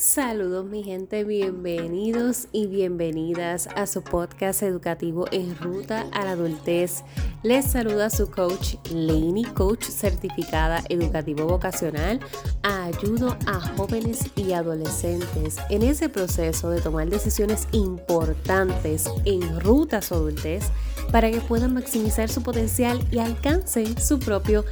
Saludos mi gente, bienvenidos y bienvenidas a su podcast educativo en ruta a la adultez. Les saluda su coach Lainey, coach certificada educativo vocacional. Ayudo a jóvenes y adolescentes en ese proceso de tomar decisiones importantes en ruta a su adultez para que puedan maximizar su potencial y alcancen su propio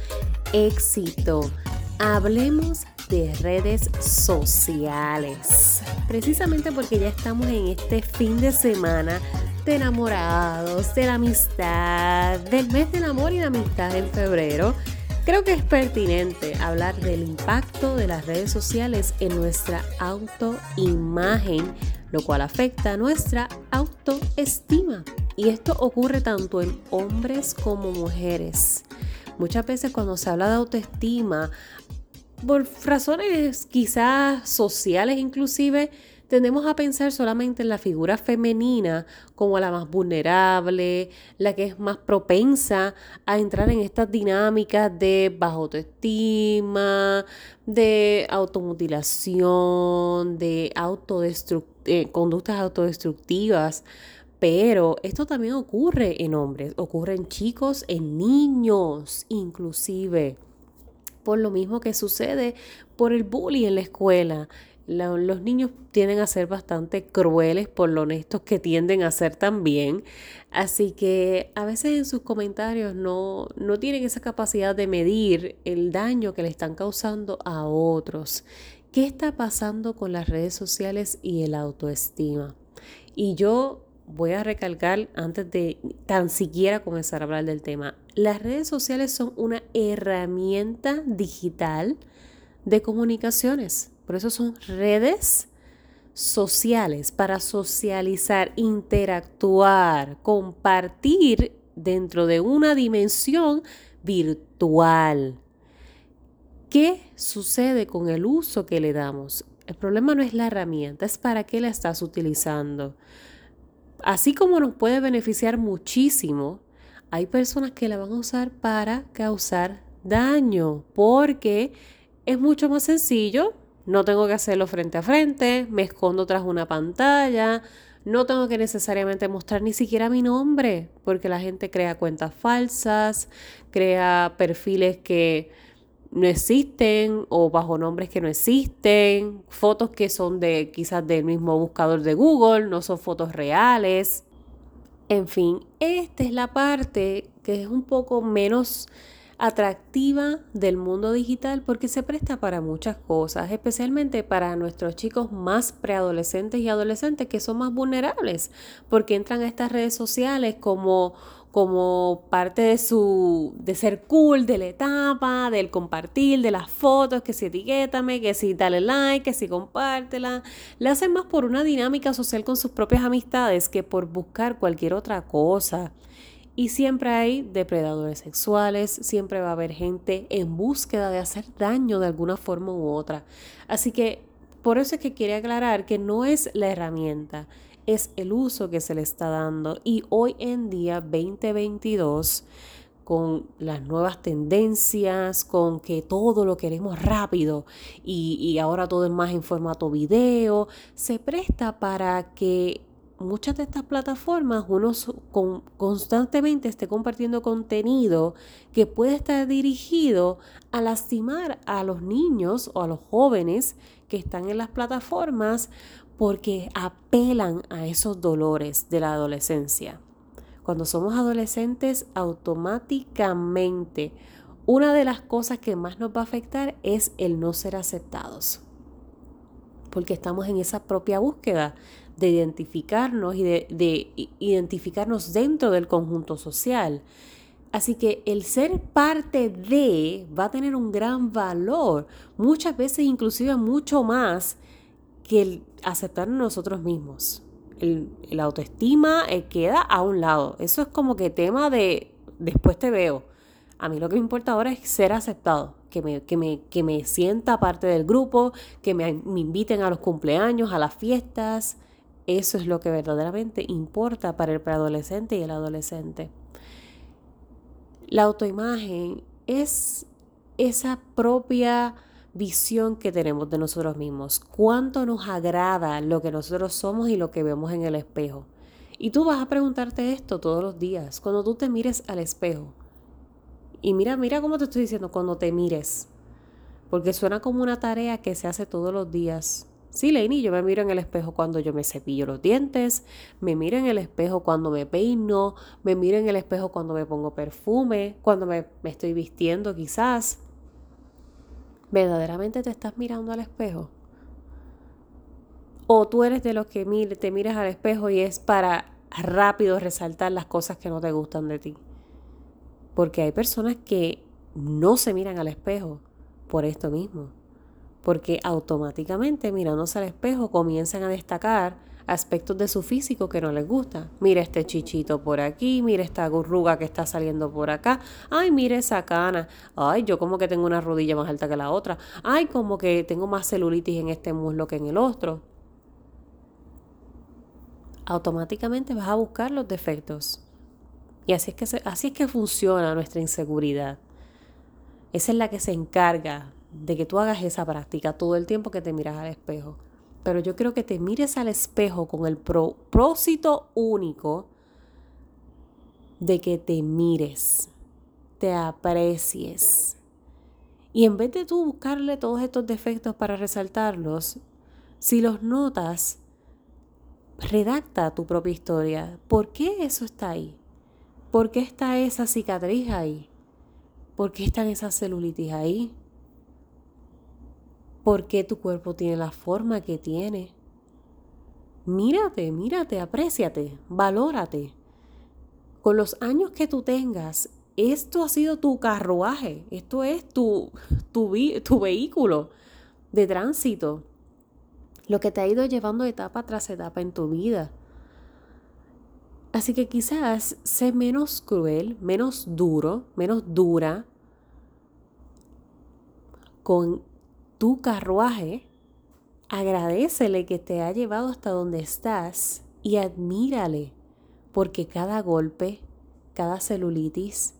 éxito. Hablemos de redes sociales. Precisamente porque ya estamos en este fin de semana de enamorados, de la amistad, del mes del amor y la amistad en febrero. Creo que es pertinente hablar del impacto de las redes sociales en nuestra autoimagen, lo cual afecta a nuestra autoestima. Y esto ocurre tanto en hombres como mujeres. Muchas veces cuando se habla de autoestima, por razones quizás sociales inclusive, tendemos a pensar solamente en la figura femenina como la más vulnerable, la que es más propensa a entrar en estas dinámicas de bajo autoestima, de automutilación, de eh, conductas autodestructivas. Pero esto también ocurre en hombres, ocurre en chicos, en niños inclusive por lo mismo que sucede por el bullying en la escuela. los niños tienden a ser bastante crueles por lo honestos que tienden a ser también. Así que a veces en sus comentarios no, no tienen esa capacidad de medir el daño que le están causando a otros. ¿Qué está pasando con las redes sociales y el autoestima? Y yo voy a recalcar antes de tan siquiera comenzar a hablar del tema, las redes sociales son una herramienta digital de comunicaciones. Por eso son redes sociales para socializar, interactuar, compartir dentro de una dimensión virtual. ¿Qué sucede con el uso que le damos? El problema no es la herramienta, es para qué la estás utilizando. Así como nos puede beneficiar muchísimo, hay personas que la van a usar para causar daño, porque es mucho más sencillo, no tengo que hacerlo frente a frente, me escondo tras una pantalla, no tengo que necesariamente mostrar ni siquiera mi nombre, porque la gente crea cuentas falsas, crea perfiles que no existen o bajo nombres que no existen, fotos que son de quizás del mismo buscador de Google, no son fotos reales. En fin, esta es la parte que es un poco menos atractiva del mundo digital porque se presta para muchas cosas, especialmente para nuestros chicos más preadolescentes y adolescentes que son más vulnerables porque entran a estas redes sociales como como parte de su de ser cool de la etapa, del compartir, de las fotos, que si etiquétame, que si dale like, que si compártela. Le hacen más por una dinámica social con sus propias amistades que por buscar cualquier otra cosa. Y siempre hay depredadores sexuales, siempre va a haber gente en búsqueda de hacer daño de alguna forma u otra. Así que por eso es que quiere aclarar que no es la herramienta, es el uso que se le está dando. Y hoy en día, 2022, con las nuevas tendencias, con que todo lo queremos rápido y, ahora todo es más en formato video, se presta para que muchas de estas plataformas uno constantemente esté compartiendo contenido que puede estar dirigido a lastimar a los niños o a los jóvenes que están en las plataformas porque apelan a esos dolores de la adolescencia. Cuando somos adolescentes, automáticamente una de las cosas que más nos va a afectar es el no ser aceptados. Porque estamos en esa propia búsqueda de identificarnos y de, de identificarnos dentro del conjunto social. Así que el ser parte de va a tener un gran valor, muchas veces inclusive mucho más que el aceptar nosotros mismos. El, autoestima eh, queda a un lado. Eso es como que tema de después te veo. A mí lo que me importa ahora es ser aceptado, que me, que me, que me sienta parte del grupo, que me, me inviten a los cumpleaños, a las fiestas. Eso es lo que verdaderamente importa para el preadolescente y el adolescente. La autoimagen es esa propia visión que tenemos de nosotros mismos, cuánto nos agrada lo que nosotros somos y lo que vemos en el espejo. Y tú vas a preguntarte esto todos los días, cuando tú te mires al espejo. Y mira, mira cómo te estoy diciendo, cuando te mires. Porque suena como una tarea que se hace todos los días. Sí, Leini, yo me miro en el espejo cuando yo me cepillo los dientes, me miro en el espejo cuando me peino, me miro en el espejo cuando me pongo perfume, cuando me, me estoy vistiendo quizás. ¿Verdaderamente te estás mirando al espejo? O tú eres de los que te miras al espejo y es para rápido resaltar las cosas que no te gustan de ti. Porque hay personas que no se miran al espejo por esto mismo. Porque automáticamente mirándose al espejo comienzan a destacar aspectos de su físico que no les gusta. Mira este chichito por aquí, mira esta arruga que está saliendo por acá. Ay, mira esa cana. Ay, yo como que tengo una rodilla más alta que la otra. Ay, como que tengo más celulitis en este muslo que en el otro automáticamente vas a buscar los defectos. Y así es que, así es que funciona nuestra inseguridad. Esa es la que se encarga de que tú hagas esa práctica todo el tiempo que te miras al espejo. Pero yo quiero que te mires al espejo con el propósito único de que te mires, te aprecies. Y en vez de tú buscarle todos estos defectos para resaltarlos, si los notas, redacta tu propia historia. ¿Por qué eso está ahí? ¿Por qué está esa cicatriz ahí? ¿Por qué están esas celulitis ahí? ¿Por qué tu cuerpo tiene la forma que tiene? Mírate, mírate, apréciate, valórate. Con los años que tú tengas, esto ha sido tu carruaje, esto es tu, tu, tu vehículo de tránsito lo que te ha ido llevando etapa tras etapa en tu vida. Así que quizás sé menos cruel, menos duro, menos dura con tu carruaje. Agradecele que te ha llevado hasta donde estás y admírale, porque cada golpe, cada celulitis,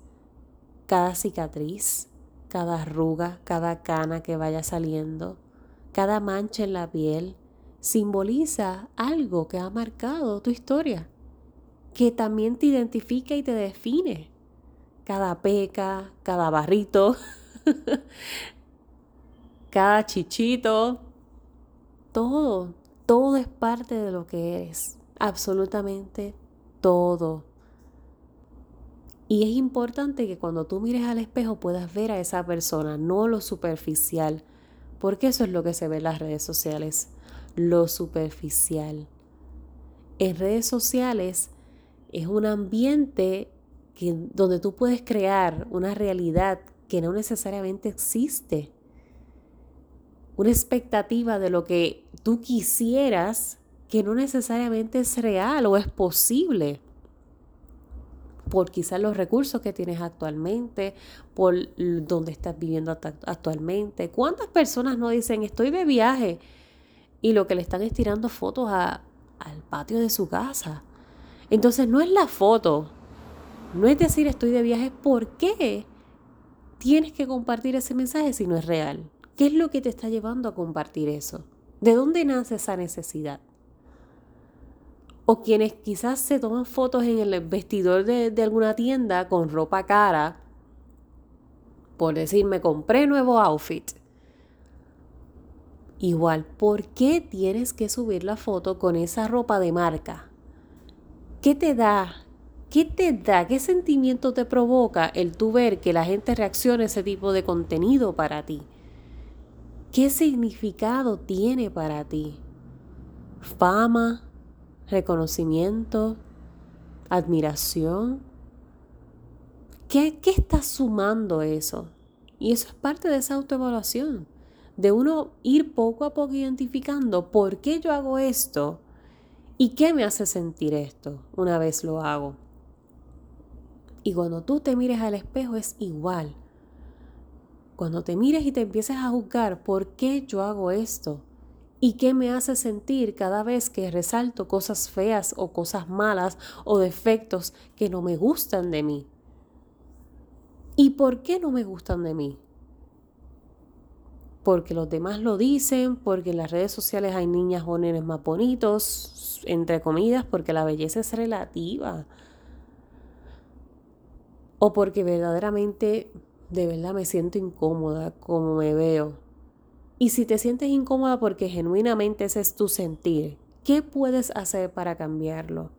cada cicatriz, cada arruga, cada cana que vaya saliendo, cada mancha en la piel simboliza algo que ha marcado tu historia, que también te identifica y te define. Cada peca, cada barrito, cada chichito, todo, todo es parte de lo que eres, absolutamente todo. Y es importante que cuando tú mires al espejo puedas ver a esa persona, no lo superficial, porque eso es lo que se ve en las redes sociales, lo superficial. En redes sociales es un ambiente que, donde tú puedes crear una realidad que no necesariamente existe. Una expectativa de lo que tú quisieras que no necesariamente es real o es posible por quizás los recursos que tienes actualmente, por donde estás viviendo actualmente. ¿Cuántas personas no dicen estoy de viaje y lo que le están estirando fotos al patio de su casa? Entonces no es la foto, no es decir estoy de viaje, ¿por qué tienes que compartir ese mensaje si no es real? ¿Qué es lo que te está llevando a compartir eso? ¿De dónde nace esa necesidad? o quienes quizás se toman fotos en el vestidor de, alguna tienda con ropa cara, por decir, me compré nuevo outfit. Igual, ¿por qué tienes que subir la foto con esa ropa de marca? ¿Qué te da? ¿Qué te da? ¿Qué sentimiento te provoca el tú ver que la gente reacciona ese tipo de contenido para ti? ¿Qué significado tiene para ti? ¿Fama? reconocimiento, admiración. ¿Qué, ¿Qué está sumando eso? Y eso es parte de esa autoevaluación, de uno ir poco a poco identificando por qué yo hago esto y qué me hace sentir esto una vez lo hago. Y cuando tú te mires al espejo es igual. Cuando te mires y te empieces a juzgar por qué yo hago esto, ¿Y qué me hace sentir cada vez que resalto cosas feas o cosas malas o defectos que no me gustan de mí? ¿Y por qué no me gustan de mí? porque los demás lo dicen, porque en las redes sociales hay niñas o nenes más bonitos, entre comillas, porque la belleza es relativa. O porque verdaderamente, de verdad me siento incómoda como me veo. Y si te sientes incómoda porque genuinamente ese es tu sentir, ¿qué puedes hacer para cambiarlo?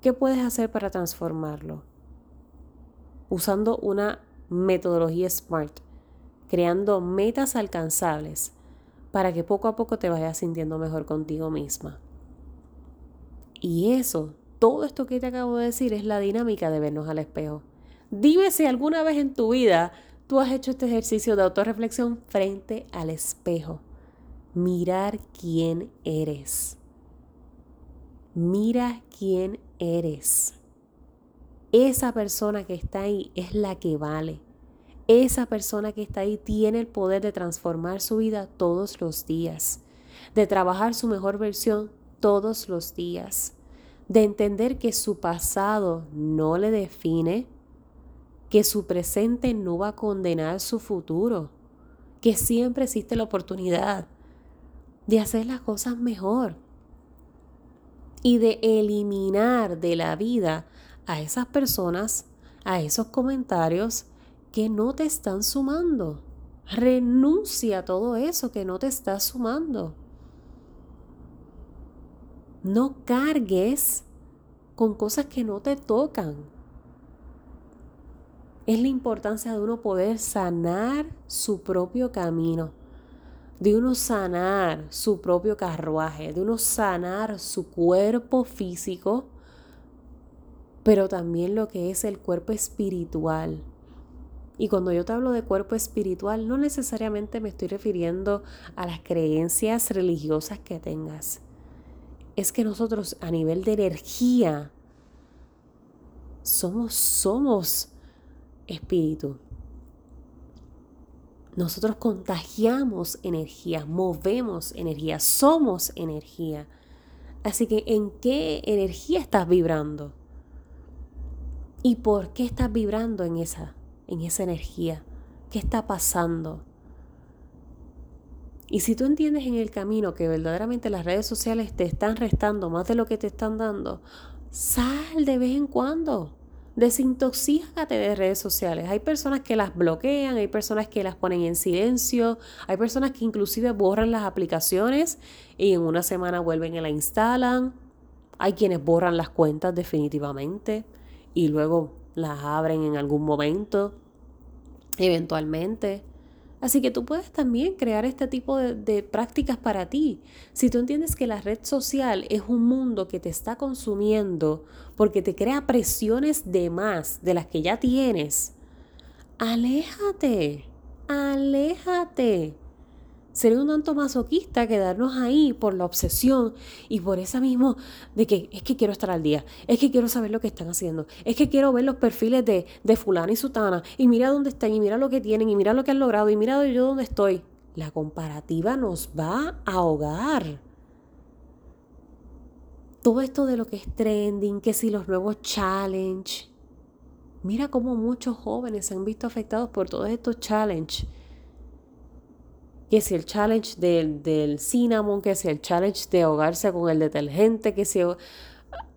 ¿Qué puedes hacer para transformarlo? Usando una metodología SMART creando metas alcanzables para que poco a poco te vayas sintiendo mejor contigo misma. Y eso, todo esto que te acabo de decir es la dinámica de vernos al espejo. Dime si alguna vez en tu vida tú has hecho este ejercicio de autorreflexión frente al espejo. Mirar quién eres. Mira quién eres. Esa persona que está ahí es la que vale esa persona que está ahí tiene el poder de transformar su vida todos los días, de trabajar su mejor versión todos los días, de entender que su pasado no le define, que su presente no va a condenar su futuro, que siempre existe la oportunidad de hacer las cosas mejor y de eliminar de la vida a esas personas, a esos comentarios, que no te están sumando. Renuncia a todo eso que no te está sumando. No cargues con cosas que no te tocan. Es la importancia de uno poder sanar su propio camino, de uno sanar su propio carruaje, de uno sanar su cuerpo físico, pero también lo que es el cuerpo espiritual. Y cuando yo te hablo de cuerpo espiritual, no necesariamente me estoy refiriendo a las creencias religiosas que tengas. Es que nosotros a nivel de energía somos, somos espíritu. Nosotros contagiamos energía, movemos energía, somos energía. Así que ¿en qué energía estás vibrando? ¿Y por qué estás vibrando en esa? en esa energía. ¿Qué está pasando? Y si tú entiendes en el camino que verdaderamente las redes sociales te están restando más de lo que te están dando, sal de vez en cuando. Desintoxícate de redes sociales. Hay personas que las bloquean, hay personas que las ponen en silencio, hay personas que inclusive borran las aplicaciones y en una semana vuelven y la instalan. Hay quienes borran las cuentas definitivamente y luego las abren en algún momento, eventualmente. Así que tú puedes también crear este tipo de, prácticas para ti. Si tú entiendes que la red social es un mundo que te está consumiendo porque te crea presiones de más de las que ya tienes, aléjate, aléjate. Sería un tanto masoquista quedarnos ahí por la obsesión y por esa mismo de que es que quiero estar al día, es que quiero saber lo que están haciendo, es que quiero ver los perfiles de, de fulana y sutana y mira dónde están y mira lo que tienen y mira lo que han logrado y mira yo dónde estoy. La comparativa nos va a ahogar. Todo esto de lo que es trending, que si los nuevos challenge. Mira cómo muchos jóvenes se han visto afectados por todos estos challenge que si el challenge del, del cinnamon, que si el challenge de ahogarse con el detergente, que si...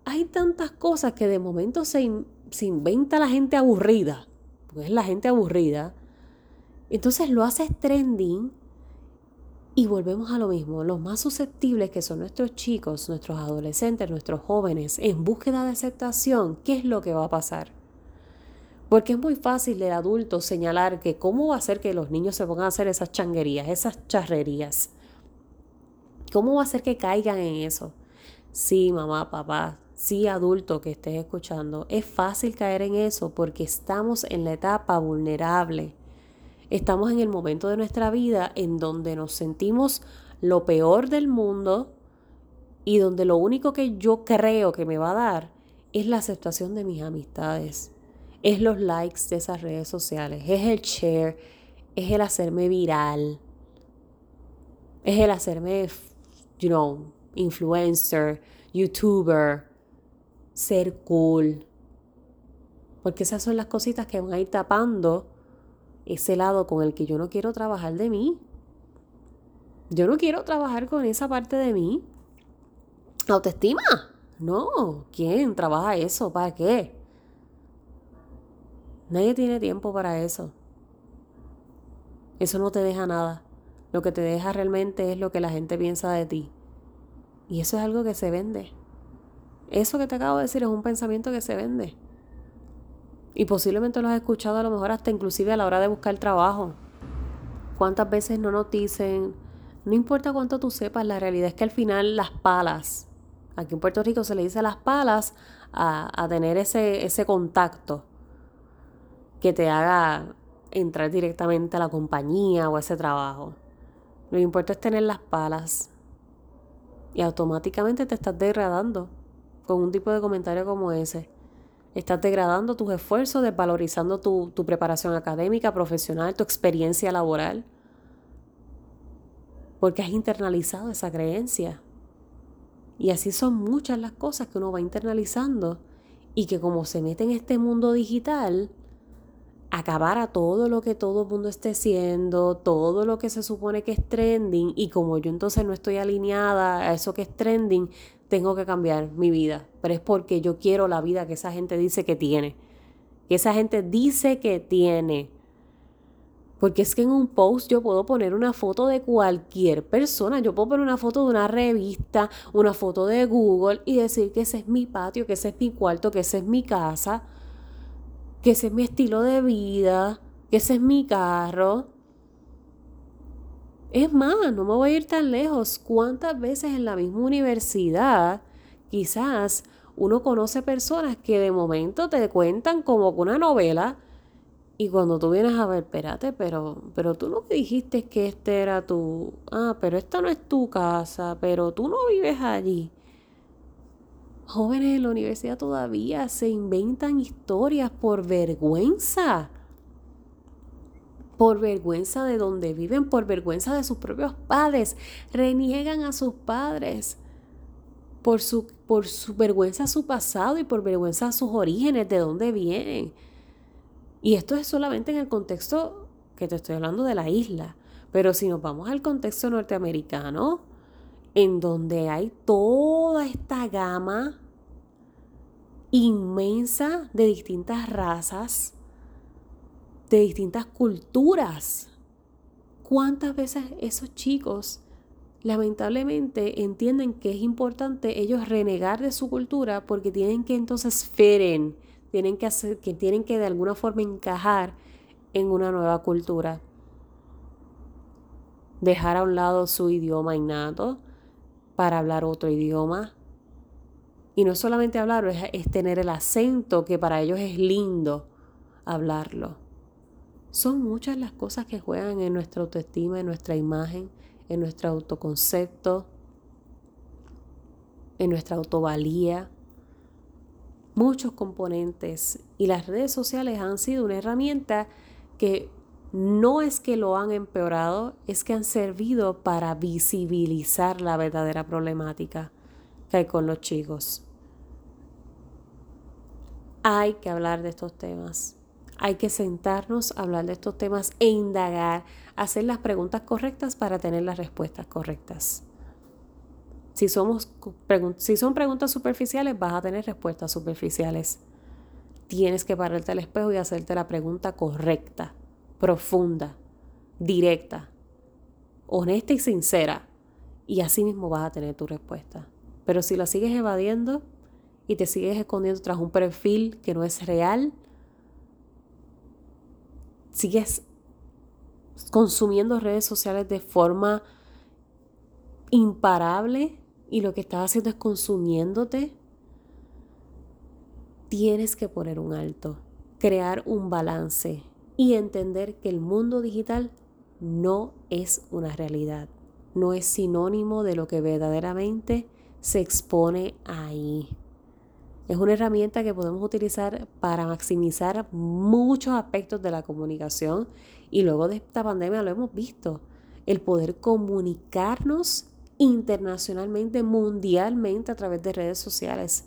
Hay tantas cosas que de momento se, se inventa la gente aburrida, porque es la gente aburrida. Entonces lo haces trending y volvemos a lo mismo. Los más susceptibles que son nuestros chicos, nuestros adolescentes, nuestros jóvenes, en búsqueda de aceptación, ¿qué es lo que va a pasar? Porque es muy fácil el adulto señalar que cómo va a ser que los niños se pongan a hacer esas changuerías, esas charrerías. ¿Cómo va a ser que caigan en eso? Sí, mamá, papá, sí, adulto que estés escuchando, es fácil caer en eso porque estamos en la etapa vulnerable. Estamos en el momento de nuestra vida en donde nos sentimos lo peor del mundo y donde lo único que yo creo que me va a dar es la aceptación de mis amistades es los likes de esas redes sociales, es el share, es el hacerme viral, es el hacerme, you know, influencer, youtuber, ser cool. Porque esas son las cositas que van a ir tapando ese lado con el que yo no quiero trabajar de mí. Yo no quiero trabajar con esa parte de mí. Autoestima. No, ¿quién trabaja eso? ¿Para qué? Nadie tiene tiempo para eso. Eso no te deja nada. Lo que te deja realmente es lo que la gente piensa de ti. Y eso es algo que se vende. Eso que te acabo de decir es un pensamiento que se vende. Y posiblemente lo has escuchado a lo mejor hasta inclusive a la hora de buscar trabajo. ¿Cuántas veces no nos dicen, no importa cuánto tú sepas, la realidad es que al final las palas, aquí en Puerto Rico se le dice las palas a, a tener ese, ese contacto que te haga entrar directamente a la compañía o a ese trabajo. Lo importante es tener las palas, y automáticamente te estás degradando con un tipo de comentario como ese. Estás degradando tus esfuerzos, desvalorizando tu, tu preparación académica, profesional, tu experiencia laboral, porque has internalizado esa creencia. Y así son muchas las cosas que uno va internalizando y que como se mete en este mundo digital, acabar a todo lo que todo el mundo esté siendo, todo lo que se supone que es trending y como yo entonces no estoy alineada a eso que es trending, tengo que cambiar mi vida. Pero es porque yo quiero la vida que esa gente dice que tiene. Que esa gente dice que tiene. Porque es que en un post yo puedo poner una foto de cualquier persona. Yo puedo poner una foto de una revista, una foto de Google y decir que ese es mi patio, que ese es mi cuarto, que esa es mi casa que ese es mi estilo de vida, que ese es mi carro. Es más, no me voy a ir tan lejos. ¿Cuántas veces en la misma universidad quizás uno conoce personas que de momento te cuentan como una novela y cuando tú vienes a ver, espérate, pero, pero tú no dijiste que este era tu... Ah, pero esta no es tu casa, pero tú no vives allí jóvenes en la universidad todavía se inventan historias por vergüenza. Por vergüenza de donde viven, por vergüenza de sus propios padres. Reniegan a sus padres por su, por su vergüenza a su pasado y por vergüenza a sus orígenes, de dónde vienen. Y esto es solamente en el contexto que te estoy hablando de la isla. Pero si nos vamos al contexto norteamericano, en donde hay toda esta gama inmensa de distintas razas, de distintas culturas. ¿Cuántas veces esos chicos lamentablemente entienden que es importante ellos renegar de su cultura porque tienen que entonces feren, tienen que hacer, que tienen que de alguna forma encajar en una nueva cultura? Dejar a un lado su idioma innato para hablar otro idioma, y no solamente hablarlo, es, tener el acento que para ellos es lindo hablarlo. Son muchas las cosas que juegan en nuestra autoestima, en nuestra imagen, en nuestro autoconcepto, en nuestra autovalía. Muchos componentes. Y las redes sociales han sido una herramienta que no es que lo han empeorado, es que han servido para visibilizar la verdadera problemática que hay con los chicos. Hay que hablar de estos temas. Hay que sentarnos a hablar de estos temas e indagar, hacer las preguntas correctas para tener las respuestas correctas. Si, somos, si son preguntas superficiales, vas a tener respuestas superficiales. Tienes que pararte al espejo y hacerte la pregunta correcta, profunda, directa, honesta y sincera. Y así mismo vas a tener tu respuesta. Pero si la sigues evadiendo y te sigues escondiendo tras un perfil que no es real, sigues consumiendo redes sociales de forma imparable y lo que estás haciendo es consumiéndote, tienes que poner un alto, crear un balance y entender que el mundo digital no es una realidad, no es sinónimo de lo que verdaderamente se expone ahí. Es una herramienta que podemos utilizar para maximizar muchos aspectos de la comunicación y luego de esta pandemia lo hemos visto, el poder comunicarnos internacionalmente, mundialmente a través de redes sociales,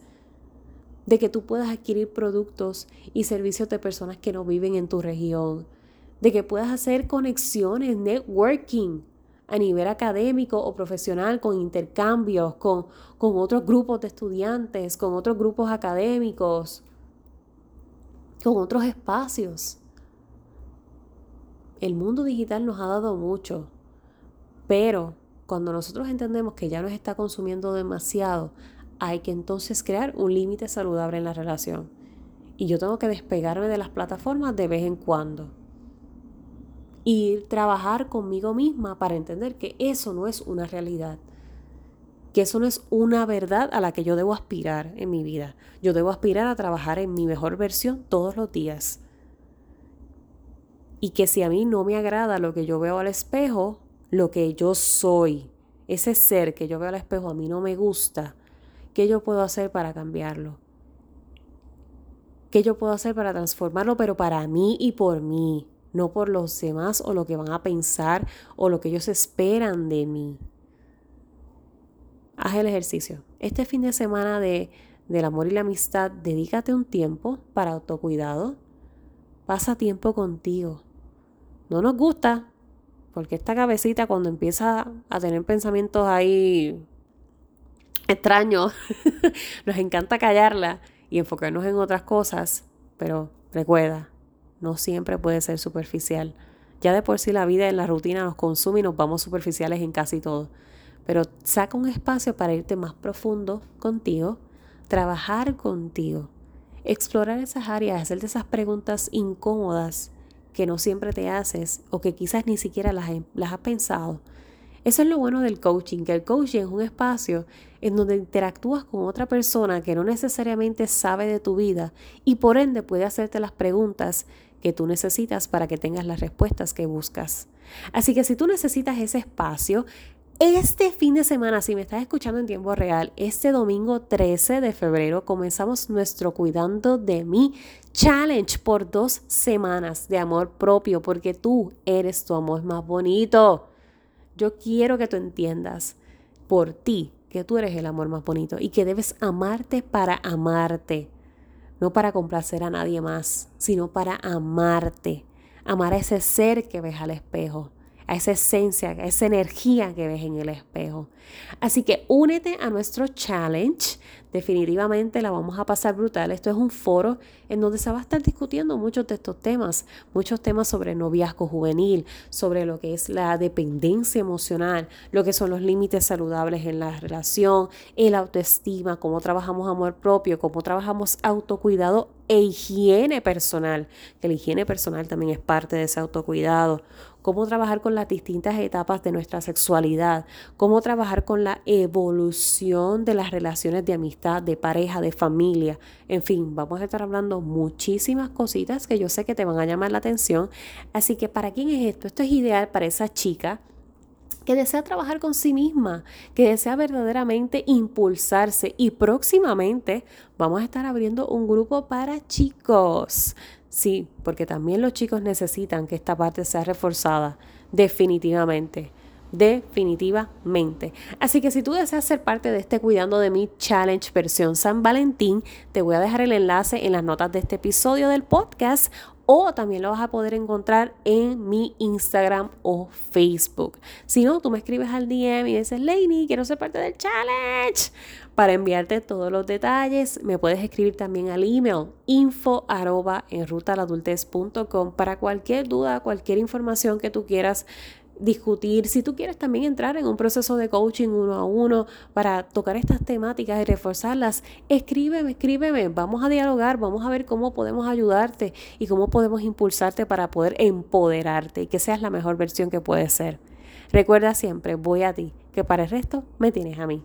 de que tú puedas adquirir productos y servicios de personas que no viven en tu región, de que puedas hacer conexiones, networking a nivel académico o profesional, con intercambios, con, con otros grupos de estudiantes, con otros grupos académicos, con otros espacios. El mundo digital nos ha dado mucho, pero cuando nosotros entendemos que ya nos está consumiendo demasiado, hay que entonces crear un límite saludable en la relación. Y yo tengo que despegarme de las plataformas de vez en cuando. Y trabajar conmigo misma para entender que eso no es una realidad. Que eso no es una verdad a la que yo debo aspirar en mi vida. Yo debo aspirar a trabajar en mi mejor versión todos los días. Y que si a mí no me agrada lo que yo veo al espejo, lo que yo soy, ese ser que yo veo al espejo a mí no me gusta, ¿qué yo puedo hacer para cambiarlo? ¿Qué yo puedo hacer para transformarlo, pero para mí y por mí, no por los demás o lo que van a pensar o lo que ellos esperan de mí? Haz el ejercicio. Este fin de semana de, del amor y la amistad, dedícate un tiempo para autocuidado. Pasa tiempo contigo. No nos gusta, porque esta cabecita cuando empieza a tener pensamientos ahí extraños, nos encanta callarla y enfocarnos en otras cosas, pero recuerda, no siempre puede ser superficial. Ya de por sí la vida en la rutina nos consume y nos vamos superficiales en casi todo. Pero saca un espacio para irte más profundo contigo, trabajar contigo, explorar esas áreas, hacerte esas preguntas incómodas que no siempre te haces o que quizás ni siquiera las has pensado. Eso es lo bueno del coaching, que el coaching es un espacio en donde interactúas con otra persona que no necesariamente sabe de tu vida y por ende puede hacerte las preguntas que tú necesitas para que tengas las respuestas que buscas. Así que si tú necesitas ese espacio, este fin de semana, si me estás escuchando en tiempo real, este domingo 13 de febrero comenzamos nuestro Cuidando de mí challenge por dos semanas de amor propio, porque tú eres tu amor más bonito. Yo quiero que tú entiendas por ti que tú eres el amor más bonito y que debes amarte para amarte, no para complacer a nadie más, sino para amarte, amar a ese ser que ves al espejo a esa esencia, a esa energía que ves en el espejo. Así que únete a nuestro challenge. Definitivamente la vamos a pasar brutal. Esto es un foro en donde se va a estar discutiendo muchos de estos temas, muchos temas sobre noviazgo juvenil, sobre lo que es la dependencia emocional, lo que son los límites saludables en la relación, el autoestima, cómo trabajamos amor propio, cómo trabajamos autocuidado e higiene personal, que la higiene personal también es parte de ese autocuidado, cómo trabajar con las distintas etapas de nuestra sexualidad, cómo trabajar con la evolución de las relaciones de amistad, de pareja, de familia. En fin, vamos a estar hablando muchísimas cositas que yo sé que te van a llamar la atención. Así que, ¿para quién es esto? Esto es ideal para esa chica que desea trabajar con sí misma, que desea verdaderamente impulsarse y próximamente vamos a estar abriendo un grupo para chicos. Sí, porque también los chicos necesitan que esta parte sea reforzada, definitivamente. Definitivamente. Así que si tú deseas ser parte de este Cuidando de mi Challenge versión San Valentín, te voy a dejar el enlace en las notas de este episodio del podcast o también lo vas a poder encontrar en mi Instagram o Facebook. Si no, tú me escribes al DM y dices, Lainey, quiero ser parte del challenge. Para enviarte todos los detalles, me puedes escribir también al email info arroba en para cualquier duda, cualquier información que tú quieras discutir, si tú quieres también entrar en un proceso de coaching uno a uno para tocar estas temáticas y reforzarlas, escríbeme, escríbeme, vamos a dialogar, vamos a ver cómo podemos ayudarte y cómo podemos impulsarte para poder empoderarte y que seas la mejor versión que puedes ser. Recuerda siempre, voy a ti, que para el resto me tienes a mí.